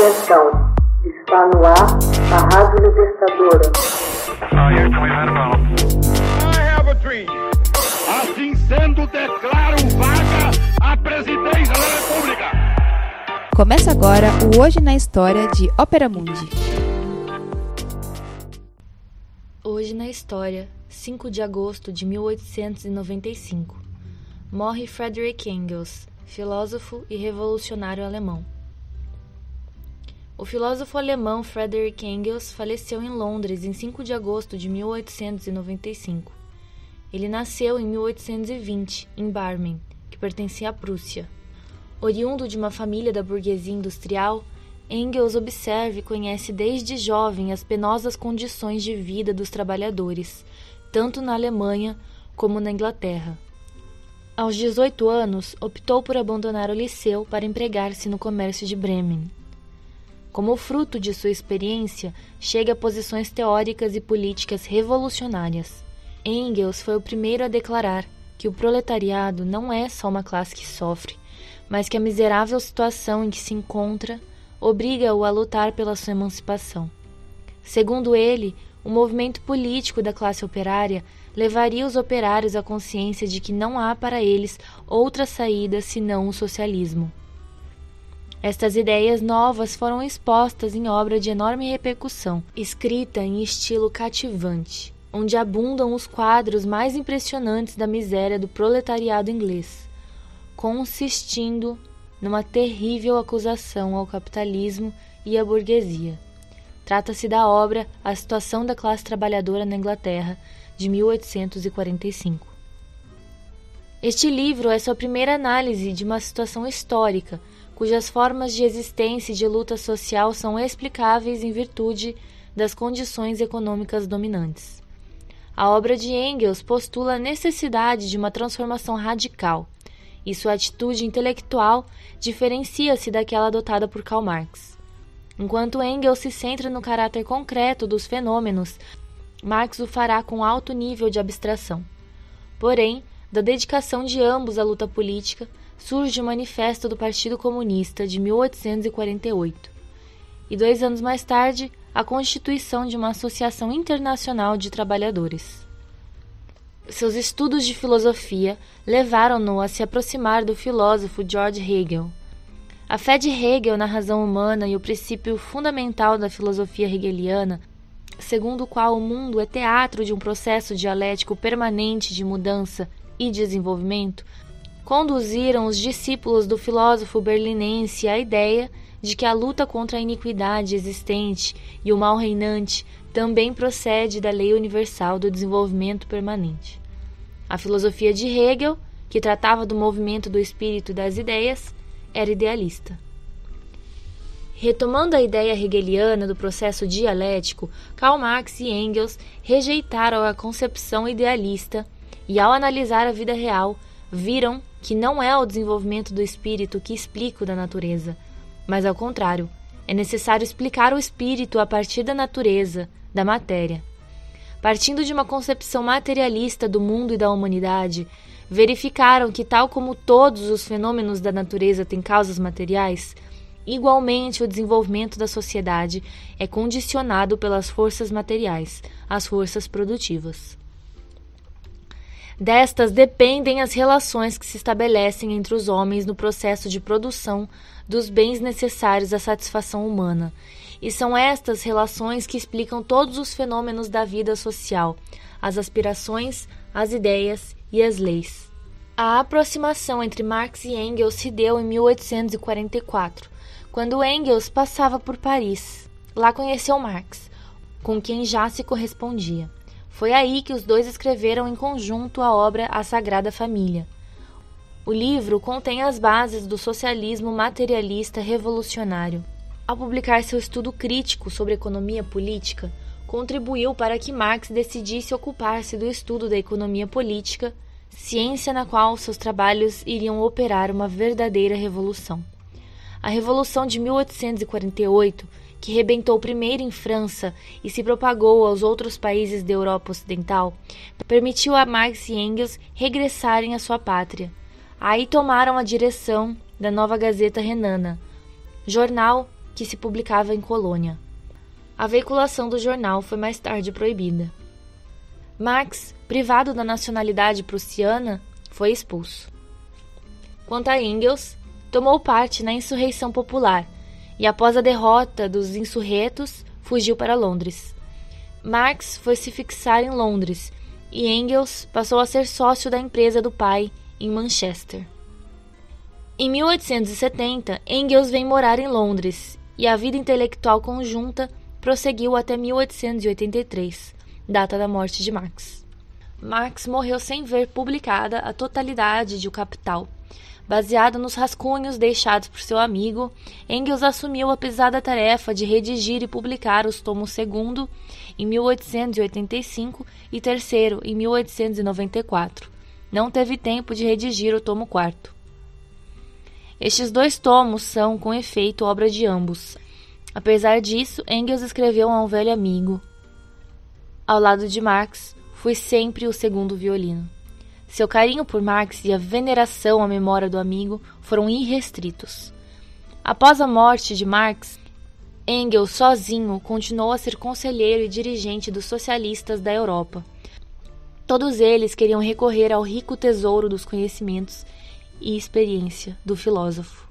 Atenção, está no ar a Rádio Libertadora. Assim sendo, declaro vaga a presidência da República. Começa agora o Hoje na História de Ópera Mundi. Hoje na História, 5 de agosto de 1895. Morre Friedrich Engels, filósofo e revolucionário alemão. O filósofo alemão Friedrich Engels faleceu em Londres em 5 de agosto de 1895. Ele nasceu em 1820, em Barmen, que pertencia à Prússia. Oriundo de uma família da burguesia industrial, Engels observa e conhece desde jovem as penosas condições de vida dos trabalhadores, tanto na Alemanha como na Inglaterra. Aos 18 anos, optou por abandonar o liceu para empregar-se no comércio de Bremen. Como fruto de sua experiência, chega a posições teóricas e políticas revolucionárias. Engels foi o primeiro a declarar que o proletariado não é só uma classe que sofre, mas que a miserável situação em que se encontra obriga-o a lutar pela sua emancipação. Segundo ele, o movimento político da classe operária levaria os operários à consciência de que não há para eles outra saída senão o socialismo. Estas ideias novas foram expostas em obra de enorme repercussão, escrita em estilo cativante, onde abundam os quadros mais impressionantes da miséria do proletariado inglês, consistindo numa terrível acusação ao capitalismo e à burguesia. Trata-se da obra A Situação da Classe Trabalhadora na Inglaterra, de 1845. Este livro é sua primeira análise de uma situação histórica cujas formas de existência e de luta social são explicáveis em virtude das condições econômicas dominantes. A obra de Engels postula a necessidade de uma transformação radical, e sua atitude intelectual diferencia-se daquela adotada por Karl Marx. Enquanto Engels se centra no caráter concreto dos fenômenos, Marx o fará com alto nível de abstração. Porém, da dedicação de ambos à luta política, surge o Manifesto do Partido Comunista de 1848 e dois anos mais tarde a constituição de uma Associação Internacional de Trabalhadores. Seus estudos de filosofia levaram-no a se aproximar do filósofo George Hegel. A fé de Hegel na razão humana e o princípio fundamental da filosofia hegeliana, segundo o qual o mundo é teatro de um processo dialético permanente de mudança e desenvolvimento, conduziram os discípulos do filósofo berlinense à ideia de que a luta contra a iniquidade existente e o mal reinante também procede da lei universal do desenvolvimento permanente. A filosofia de Hegel, que tratava do movimento do espírito e das ideias, era idealista. Retomando a ideia hegeliana do processo dialético, Karl Marx e Engels rejeitaram a concepção idealista e, ao analisar a vida real, viram que não é o desenvolvimento do espírito que explica o da natureza, mas ao contrário, é necessário explicar o espírito a partir da natureza, da matéria. Partindo de uma concepção materialista do mundo e da humanidade, verificaram que, tal como todos os fenômenos da natureza têm causas materiais, igualmente o desenvolvimento da sociedade é condicionado pelas forças materiais, as forças produtivas. Destas dependem as relações que se estabelecem entre os homens no processo de produção dos bens necessários à satisfação humana. E são estas relações que explicam todos os fenômenos da vida social, as aspirações, as ideias e as leis. A aproximação entre Marx e Engels se deu em 1844, quando Engels passava por Paris. Lá conheceu Marx, com quem já se correspondia. Foi aí que os dois escreveram em conjunto a obra A Sagrada Família. O livro contém as bases do socialismo materialista revolucionário. Ao publicar seu estudo crítico sobre economia política, contribuiu para que Marx decidisse ocupar-se do estudo da economia política, ciência na qual seus trabalhos iriam operar uma verdadeira revolução. A Revolução de 1848 que rebentou primeiro em França e se propagou aos outros países da Europa Ocidental, permitiu a Marx e Engels regressarem à sua pátria. Aí tomaram a direção da Nova Gazeta Renana, jornal que se publicava em Colônia. A veiculação do jornal foi mais tarde proibida. Marx, privado da nacionalidade prussiana, foi expulso. Quanto a Engels, tomou parte na insurreição popular e, após a derrota dos insurretos, fugiu para Londres. Marx foi se fixar em Londres e Engels passou a ser sócio da empresa do pai em Manchester. Em 1870, Engels vem morar em Londres e a vida intelectual conjunta prosseguiu até 1883, data da morte de Marx. Marx morreu sem ver publicada a totalidade de O Capital. Baseado nos rascunhos deixados por seu amigo, Engels assumiu a pesada tarefa de redigir e publicar os tomos segundo em 1885 e terceiro em 1894. Não teve tempo de redigir o tomo quarto. Estes dois tomos são, com efeito, obra de ambos. Apesar disso, Engels escreveu a um velho amigo: Ao lado de Marx, fui sempre o segundo violino. Seu carinho por Marx e a veneração à memória do amigo foram irrestritos. Após a morte de Marx, Engels sozinho continuou a ser conselheiro e dirigente dos socialistas da Europa. Todos eles queriam recorrer ao rico tesouro dos conhecimentos e experiência do filósofo.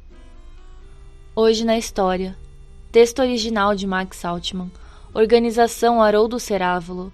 Hoje na História. Texto original de Max Altman. Organização Haroldo Cerávulo.